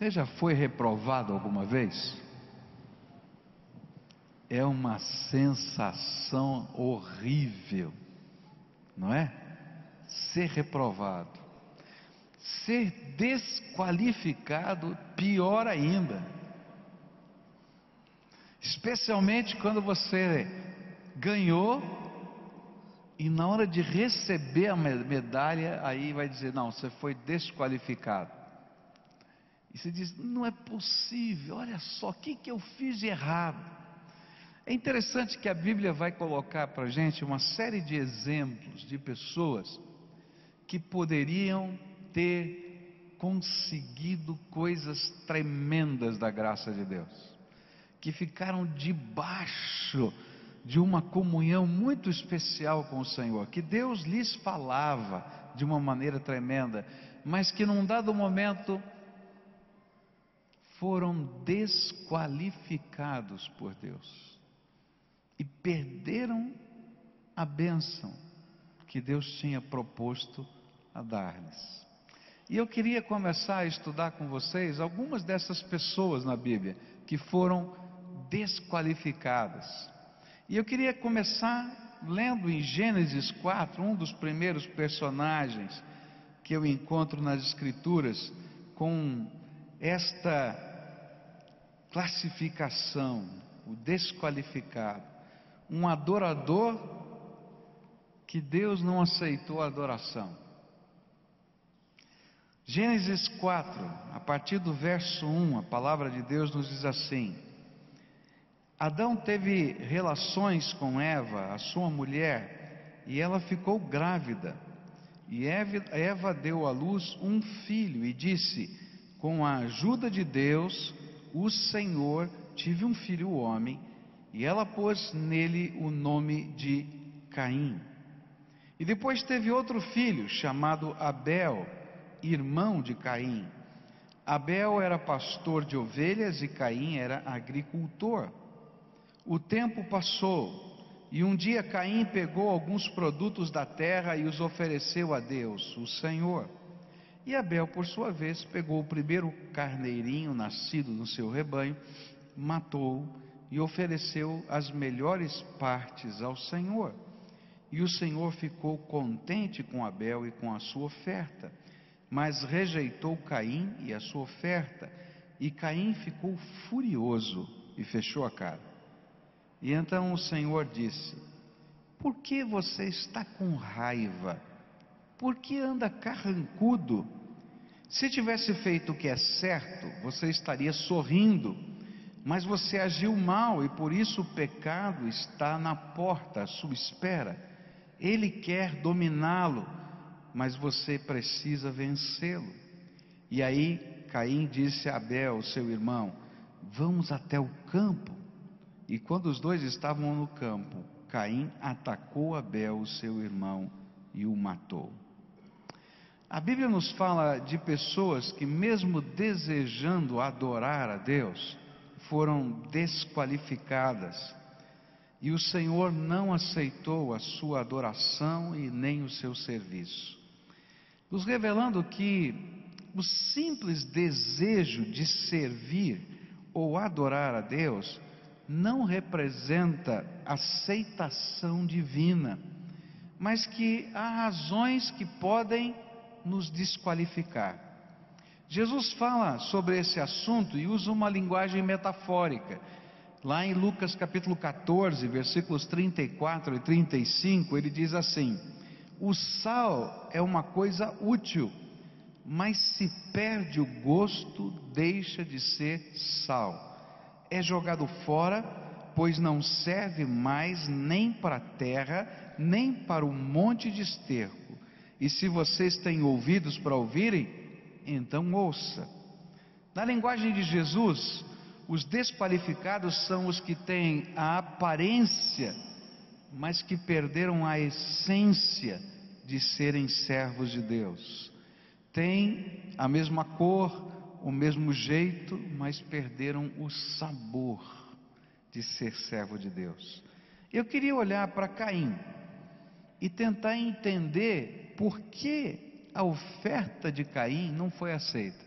Você já foi reprovado alguma vez? É uma sensação horrível, não é? Ser reprovado. Ser desqualificado, pior ainda. Especialmente quando você ganhou e na hora de receber a medalha, aí vai dizer: não, você foi desqualificado. E você diz: não é possível, olha só, o que, que eu fiz de errado? É interessante que a Bíblia vai colocar para a gente uma série de exemplos de pessoas que poderiam ter conseguido coisas tremendas da graça de Deus, que ficaram debaixo de uma comunhão muito especial com o Senhor, que Deus lhes falava de uma maneira tremenda, mas que num dado momento foram desqualificados por Deus e perderam a bênção que Deus tinha proposto a dar-lhes. E eu queria começar a estudar com vocês algumas dessas pessoas na Bíblia que foram desqualificadas. E eu queria começar lendo em Gênesis 4, um dos primeiros personagens que eu encontro nas Escrituras, com esta classificação, o desqualificado, um adorador que Deus não aceitou a adoração. Gênesis 4, a partir do verso 1, a palavra de Deus nos diz assim: Adão teve relações com Eva, a sua mulher, e ela ficou grávida. E Eva deu à luz um filho e disse: Com a ajuda de Deus, o Senhor, tive um filho homem, e ela pôs nele o nome de Caim. E depois teve outro filho, chamado Abel, irmão de Caim. Abel era pastor de ovelhas e Caim era agricultor. O tempo passou e um dia Caim pegou alguns produtos da terra e os ofereceu a Deus, o Senhor. E Abel, por sua vez, pegou o primeiro carneirinho nascido no seu rebanho, matou e ofereceu as melhores partes ao Senhor. E o Senhor ficou contente com Abel e com a sua oferta, mas rejeitou Caim e a sua oferta. E Caim ficou furioso e fechou a cara. E então o Senhor disse: Por que você está com raiva? Por que anda carrancudo? Se tivesse feito o que é certo, você estaria sorrindo, mas você agiu mal e por isso o pecado está na porta à sua espera. Ele quer dominá-lo, mas você precisa vencê-lo. E aí Caim disse a Abel, seu irmão: Vamos até o campo e quando os dois estavam no campo, Caim atacou Abel, seu irmão, e o matou. A Bíblia nos fala de pessoas que, mesmo desejando adorar a Deus, foram desqualificadas. E o Senhor não aceitou a sua adoração e nem o seu serviço, nos revelando que o simples desejo de servir ou adorar a Deus não representa aceitação divina, mas que há razões que podem nos desqualificar. Jesus fala sobre esse assunto e usa uma linguagem metafórica. Lá em Lucas capítulo 14, versículos 34 e 35, ele diz assim: O sal é uma coisa útil, mas se perde o gosto, deixa de ser sal é jogado fora, pois não serve mais nem para a terra, nem para o monte de esterco. E se vocês têm ouvidos para ouvirem, então ouça. Na linguagem de Jesus, os desqualificados são os que têm a aparência, mas que perderam a essência de serem servos de Deus. Têm a mesma cor, o mesmo jeito, mas perderam o sabor de ser servo de Deus. Eu queria olhar para Caim e tentar entender por que a oferta de Caim não foi aceita.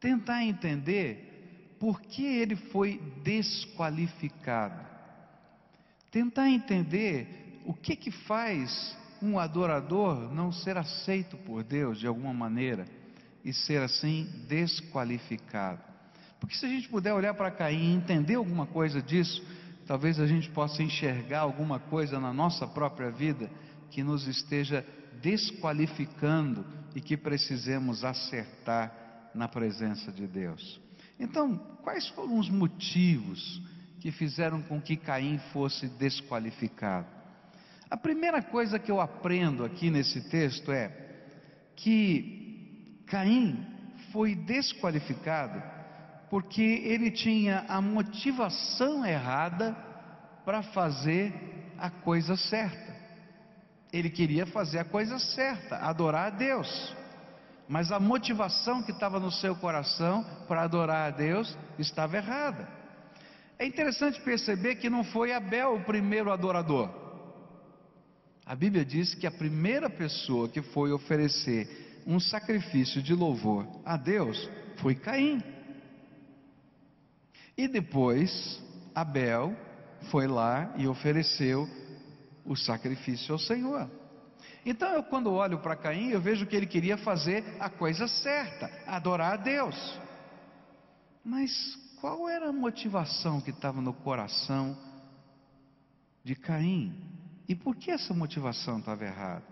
tentar entender por que ele foi desqualificado. Tentar entender o que que faz um adorador não ser aceito por Deus de alguma maneira e ser assim desqualificado. Porque se a gente puder olhar para Caim e entender alguma coisa disso, talvez a gente possa enxergar alguma coisa na nossa própria vida que nos esteja desqualificando e que precisemos acertar na presença de Deus. Então, quais foram os motivos que fizeram com que Caim fosse desqualificado? A primeira coisa que eu aprendo aqui nesse texto é que Caim foi desqualificado porque ele tinha a motivação errada para fazer a coisa certa. Ele queria fazer a coisa certa, adorar a Deus. Mas a motivação que estava no seu coração para adorar a Deus estava errada. É interessante perceber que não foi Abel o primeiro adorador. A Bíblia diz que a primeira pessoa que foi oferecer um sacrifício de louvor a Deus foi Caim. E depois Abel foi lá e ofereceu o sacrifício ao Senhor. Então eu quando olho para Caim, eu vejo que ele queria fazer a coisa certa, adorar a Deus. Mas qual era a motivação que estava no coração de Caim? E por que essa motivação estava errada?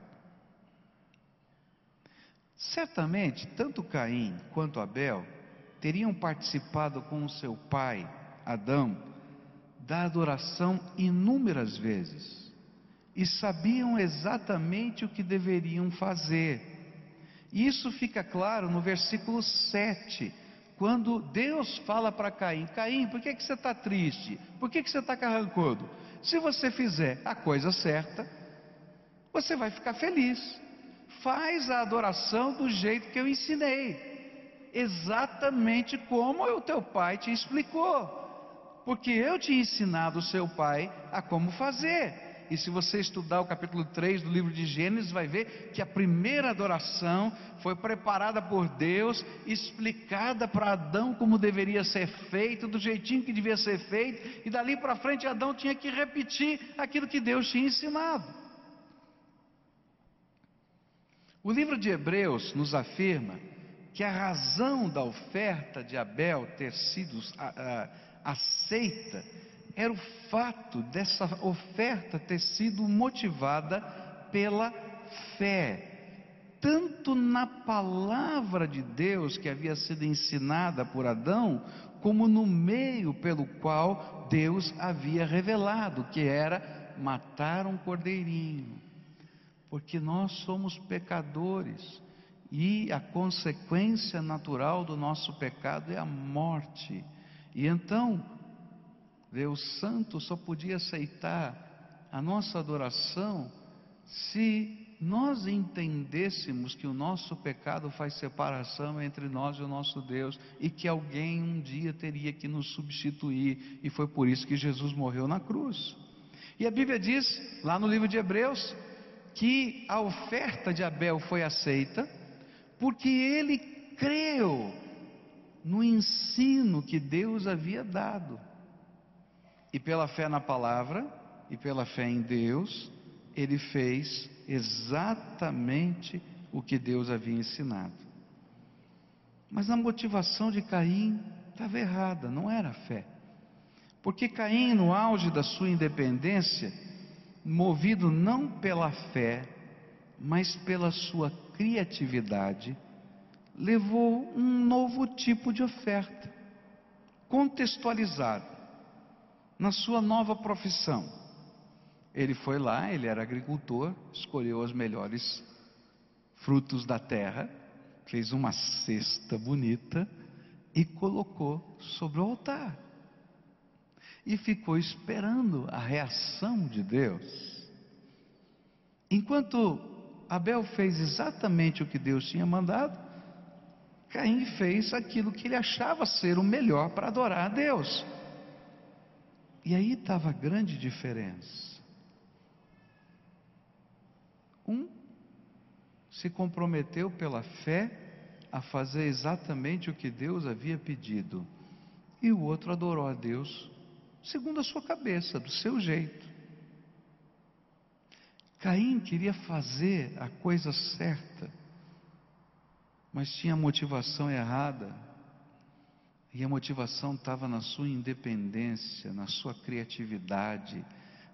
Certamente, tanto Caim quanto Abel teriam participado com o seu pai, Adão, da adoração inúmeras vezes e sabiam exatamente o que deveriam fazer. Isso fica claro no versículo 7, quando Deus fala para Caim: Caim, por que, que você está triste? Por que, que você está carrancudo? Se você fizer a coisa certa, você vai ficar feliz. Faz a adoração do jeito que eu ensinei, exatamente como o teu pai te explicou, porque eu tinha ensinado o seu pai a como fazer. E se você estudar o capítulo 3 do livro de Gênesis, vai ver que a primeira adoração foi preparada por Deus, explicada para Adão como deveria ser feito, do jeitinho que devia ser feito, e dali para frente Adão tinha que repetir aquilo que Deus tinha ensinado. O livro de Hebreus nos afirma que a razão da oferta de Abel ter sido aceita era o fato dessa oferta ter sido motivada pela fé, tanto na palavra de Deus que havia sido ensinada por Adão, como no meio pelo qual Deus havia revelado, que era matar um cordeirinho, porque nós somos pecadores e a consequência natural do nosso pecado é a morte. E então, Deus Santo só podia aceitar a nossa adoração se nós entendêssemos que o nosso pecado faz separação entre nós e o nosso Deus e que alguém um dia teria que nos substituir, e foi por isso que Jesus morreu na cruz. E a Bíblia diz, lá no livro de Hebreus, que a oferta de Abel foi aceita porque ele creu no ensino que Deus havia dado. E pela fé na palavra e pela fé em Deus, ele fez exatamente o que Deus havia ensinado. Mas a motivação de Caim estava errada, não era a fé. Porque Caim, no auge da sua independência, movido não pela fé, mas pela sua criatividade, levou um novo tipo de oferta, contextualizado na sua nova profissão. Ele foi lá, ele era agricultor, escolheu os melhores frutos da terra, fez uma cesta bonita e colocou sobre o altar. E ficou esperando a reação de Deus. Enquanto Abel fez exatamente o que Deus tinha mandado, Caim fez aquilo que ele achava ser o melhor para adorar a Deus. E aí estava a grande diferença. Um se comprometeu pela fé a fazer exatamente o que Deus havia pedido. E o outro adorou a Deus segundo a sua cabeça, do seu jeito. Caim queria fazer a coisa certa, mas tinha a motivação errada. E a motivação estava na sua independência, na sua criatividade,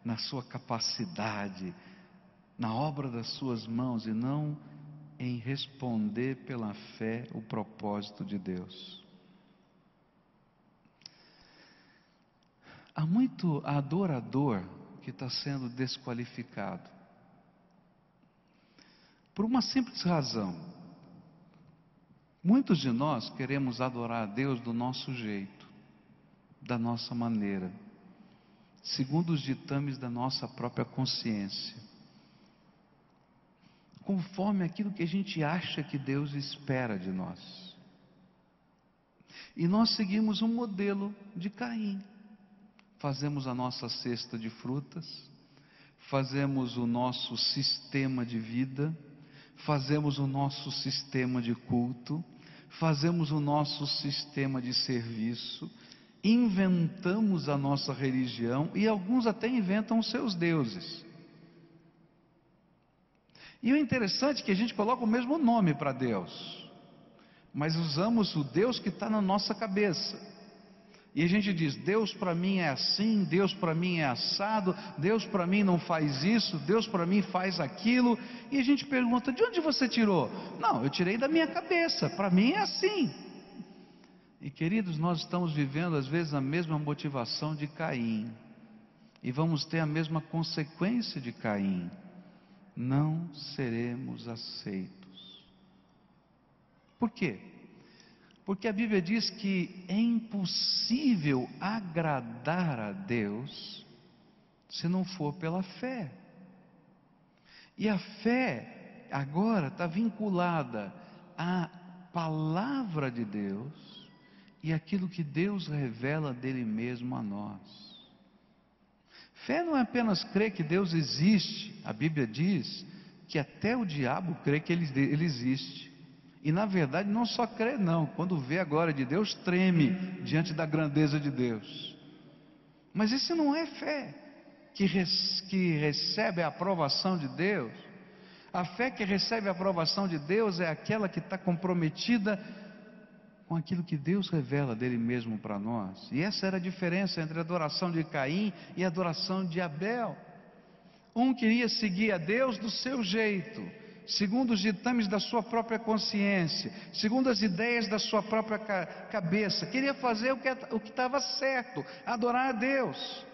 na sua capacidade, na obra das suas mãos e não em responder pela fé o propósito de Deus. Há muito adorador que está sendo desqualificado. Por uma simples razão. Muitos de nós queremos adorar a Deus do nosso jeito, da nossa maneira, segundo os ditames da nossa própria consciência, conforme aquilo que a gente acha que Deus espera de nós. E nós seguimos um modelo de Caim fazemos a nossa cesta de frutas, fazemos o nosso sistema de vida, fazemos o nosso sistema de culto, fazemos o nosso sistema de serviço, inventamos a nossa religião e alguns até inventam os seus deuses. E o interessante é que a gente coloca o mesmo nome para Deus, mas usamos o Deus que está na nossa cabeça. E a gente diz: Deus para mim é assim, Deus para mim é assado, Deus para mim não faz isso, Deus para mim faz aquilo. E a gente pergunta: de onde você tirou? Não, eu tirei da minha cabeça, para mim é assim. E queridos, nós estamos vivendo às vezes a mesma motivação de Caim, e vamos ter a mesma consequência de Caim: não seremos aceitos. Por quê? Porque a Bíblia diz que é impossível agradar a Deus se não for pela fé. E a fé agora está vinculada à palavra de Deus e aquilo que Deus revela dele mesmo a nós. Fé não é apenas crer que Deus existe, a Bíblia diz que até o diabo crê que ele, ele existe. E na verdade não só crê, não, quando vê a glória de Deus, treme diante da grandeza de Deus. Mas isso não é fé que, res, que recebe a aprovação de Deus. A fé que recebe a aprovação de Deus é aquela que está comprometida com aquilo que Deus revela dele mesmo para nós. E essa era a diferença entre a adoração de Caim e a adoração de Abel. Um queria seguir a Deus do seu jeito, segundo os ditames da sua própria consciência, segundo as ideias da sua própria cabeça, queria fazer o que estava certo, adorar a Deus,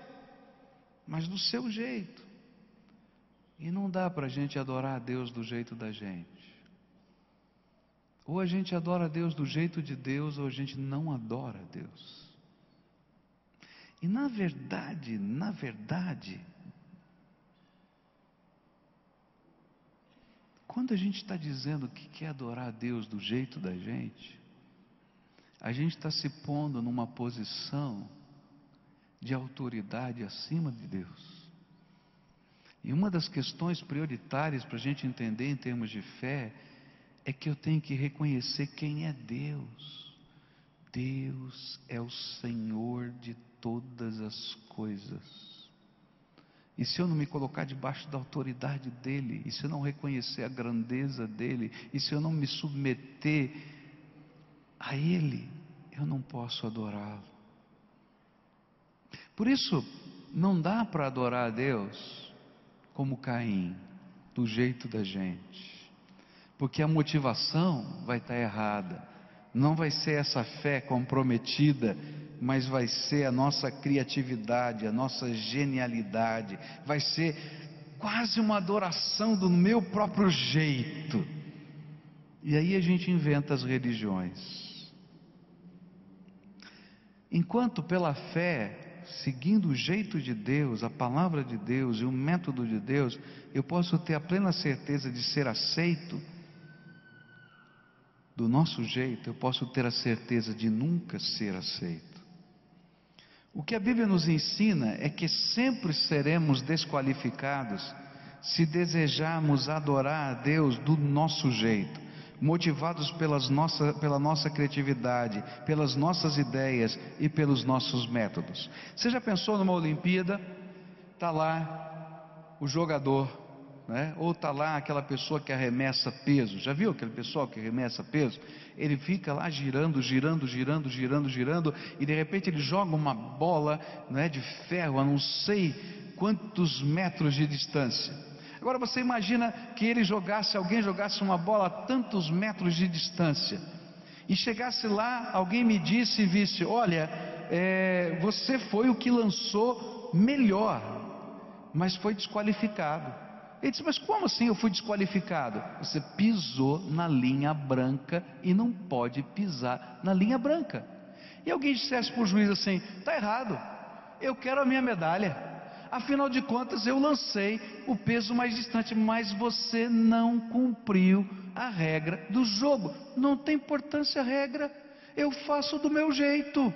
mas do seu jeito. E não dá para a gente adorar a Deus do jeito da gente. Ou a gente adora a Deus do jeito de Deus, ou a gente não adora a Deus. E na verdade, na verdade, Quando a gente está dizendo que quer adorar a Deus do jeito da gente, a gente está se pondo numa posição de autoridade acima de Deus. E uma das questões prioritárias para a gente entender em termos de fé é que eu tenho que reconhecer quem é Deus. Deus é o Senhor de todas as coisas. E se eu não me colocar debaixo da autoridade dele, e se eu não reconhecer a grandeza dele, e se eu não me submeter a ele, eu não posso adorá-lo. Por isso, não dá para adorar a Deus como Caim, do jeito da gente, porque a motivação vai estar errada, não vai ser essa fé comprometida mas vai ser a nossa criatividade, a nossa genialidade, vai ser quase uma adoração do meu próprio jeito. E aí a gente inventa as religiões. Enquanto pela fé, seguindo o jeito de Deus, a palavra de Deus e o método de Deus, eu posso ter a plena certeza de ser aceito, do nosso jeito, eu posso ter a certeza de nunca ser aceito. O que a Bíblia nos ensina é que sempre seremos desqualificados se desejarmos adorar a Deus do nosso jeito, motivados pelas nossa, pela nossa criatividade, pelas nossas ideias e pelos nossos métodos. Você já pensou numa Olimpíada? Está lá o jogador, né? ou está lá aquela pessoa que arremessa peso. Já viu aquele pessoal que arremessa peso? Ele fica lá girando, girando, girando, girando, girando, e de repente ele joga uma bola né, de ferro a não sei quantos metros de distância. Agora você imagina que ele jogasse, alguém jogasse uma bola a tantos metros de distância, e chegasse lá, alguém me disse e visse: Olha, é, você foi o que lançou melhor mas foi desqualificado. Ele disse: Mas como assim eu fui desqualificado? Você pisou na linha branca e não pode pisar na linha branca. E alguém dissesse para o juiz assim: Está errado, eu quero a minha medalha. Afinal de contas, eu lancei o peso mais distante, mas você não cumpriu a regra do jogo. Não tem importância a regra, eu faço do meu jeito.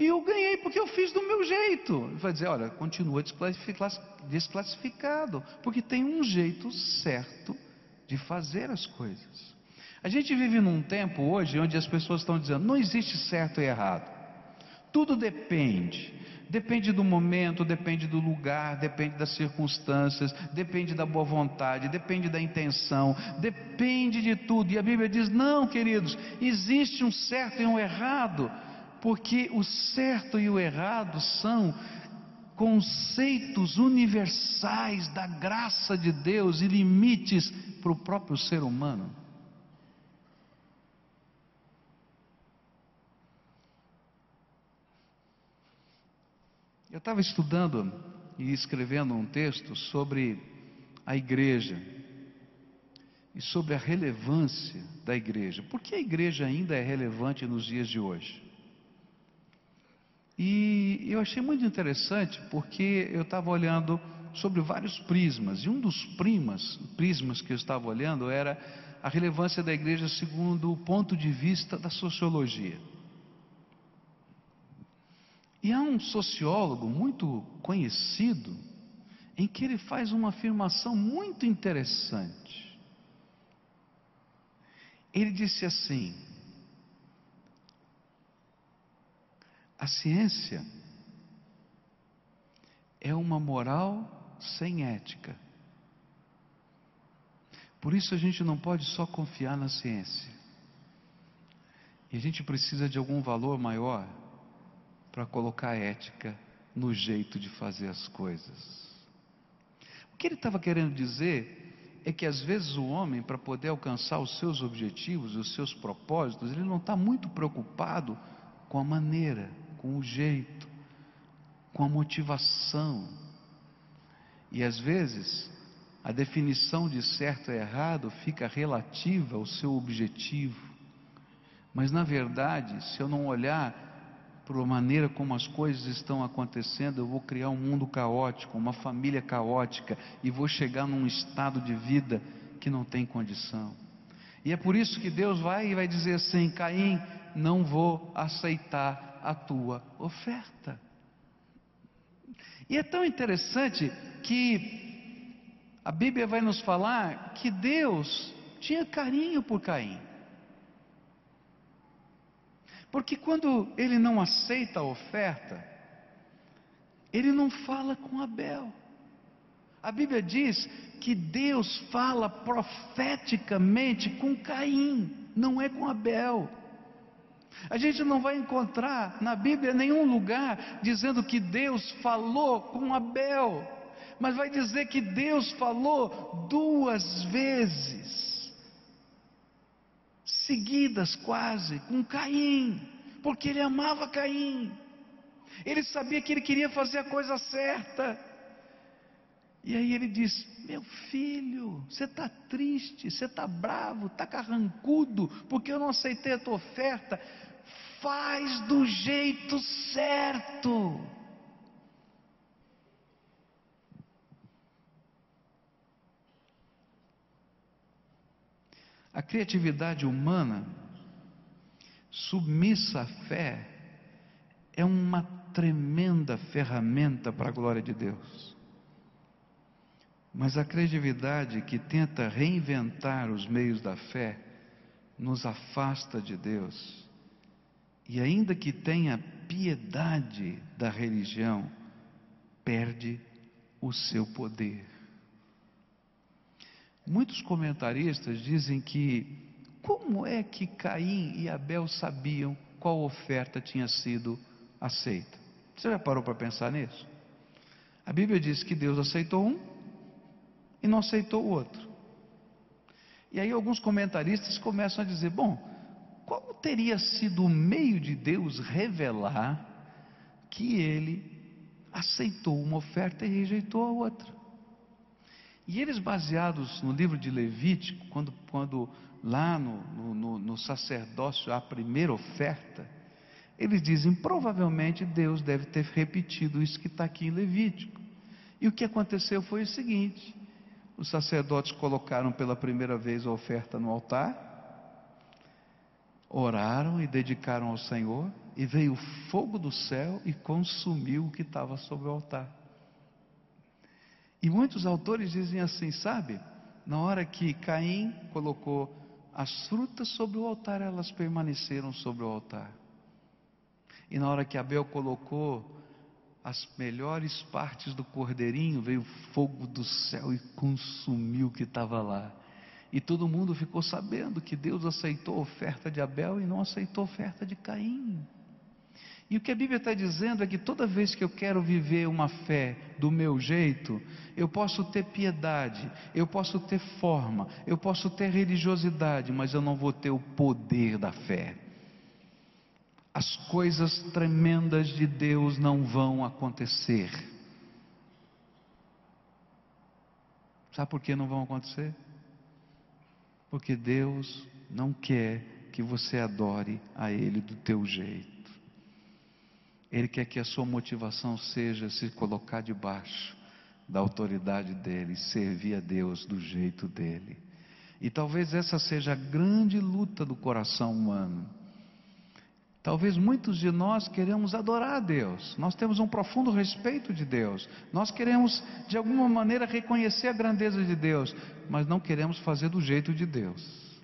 E eu ganhei porque eu fiz do meu jeito. Vai dizer: olha, continua desclassificado, porque tem um jeito certo de fazer as coisas. A gente vive num tempo hoje onde as pessoas estão dizendo: não existe certo e errado. Tudo depende. Depende do momento, depende do lugar, depende das circunstâncias, depende da boa vontade, depende da intenção, depende de tudo. E a Bíblia diz: não, queridos, existe um certo e um errado porque o certo e o errado são conceitos universais da graça de Deus e limites para o próprio ser humano. Eu estava estudando e escrevendo um texto sobre a igreja e sobre a relevância da igreja. Por que a igreja ainda é relevante nos dias de hoje? E eu achei muito interessante porque eu estava olhando sobre vários prismas, e um dos primas, prismas que eu estava olhando era a relevância da igreja segundo o ponto de vista da sociologia. E há um sociólogo muito conhecido em que ele faz uma afirmação muito interessante. Ele disse assim: A ciência é uma moral sem ética. Por isso a gente não pode só confiar na ciência. E a gente precisa de algum valor maior para colocar ética no jeito de fazer as coisas. O que ele estava querendo dizer é que às vezes o homem, para poder alcançar os seus objetivos, os seus propósitos, ele não está muito preocupado com a maneira com o jeito, com a motivação. E às vezes, a definição de certo e errado fica relativa ao seu objetivo. Mas na verdade, se eu não olhar para a maneira como as coisas estão acontecendo, eu vou criar um mundo caótico, uma família caótica e vou chegar num estado de vida que não tem condição. E é por isso que Deus vai e vai dizer assim: Caim, não vou aceitar a tua oferta. E é tão interessante que a Bíblia vai nos falar que Deus tinha carinho por Caim. Porque quando ele não aceita a oferta, ele não fala com Abel. A Bíblia diz que Deus fala profeticamente com Caim, não é com Abel. A gente não vai encontrar na Bíblia nenhum lugar dizendo que Deus falou com Abel, mas vai dizer que Deus falou duas vezes, seguidas quase, com Caim, porque ele amava Caim, ele sabia que ele queria fazer a coisa certa. E aí ele diz: Meu filho, você está triste, você está bravo, está carrancudo, porque eu não aceitei a tua oferta faz do jeito certo. A criatividade humana, submissa à fé, é uma tremenda ferramenta para a glória de Deus. Mas a criatividade que tenta reinventar os meios da fé nos afasta de Deus. E ainda que tenha piedade da religião, perde o seu poder. Muitos comentaristas dizem que como é que Caim e Abel sabiam qual oferta tinha sido aceita? Você já parou para pensar nisso? A Bíblia diz que Deus aceitou um e não aceitou o outro. E aí alguns comentaristas começam a dizer: bom, qual teria sido o meio de Deus revelar que ele aceitou uma oferta e rejeitou a outra? E eles, baseados no livro de Levítico, quando, quando lá no, no, no sacerdócio a primeira oferta, eles dizem: provavelmente Deus deve ter repetido isso que está aqui em Levítico. E o que aconteceu foi o seguinte: os sacerdotes colocaram pela primeira vez a oferta no altar, oraram e dedicaram ao Senhor, e veio o fogo do céu e consumiu o que estava sobre o altar. E muitos autores dizem assim, sabe? Na hora que Caim colocou as frutas sobre o altar, elas permaneceram sobre o altar. E na hora que Abel colocou as melhores partes do cordeirinho, veio fogo do céu e consumiu o que estava lá. E todo mundo ficou sabendo que Deus aceitou a oferta de Abel e não aceitou a oferta de Caim. E o que a Bíblia está dizendo é que toda vez que eu quero viver uma fé do meu jeito, eu posso ter piedade, eu posso ter forma, eu posso ter religiosidade, mas eu não vou ter o poder da fé. As coisas tremendas de Deus não vão acontecer. Sabe por que não vão acontecer? Porque Deus não quer que você adore a Ele do teu jeito. Ele quer que a sua motivação seja se colocar debaixo da autoridade dele, servir a Deus do jeito dele. E talvez essa seja a grande luta do coração humano. Talvez muitos de nós queremos adorar a Deus, nós temos um profundo respeito de Deus, nós queremos de alguma maneira reconhecer a grandeza de Deus, mas não queremos fazer do jeito de Deus,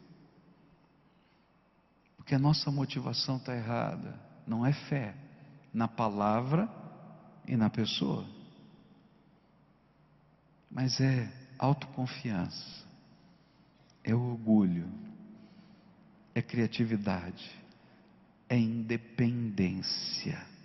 porque a nossa motivação está errada, não é fé, na palavra e na pessoa. Mas é autoconfiança, é orgulho, é criatividade, é independência.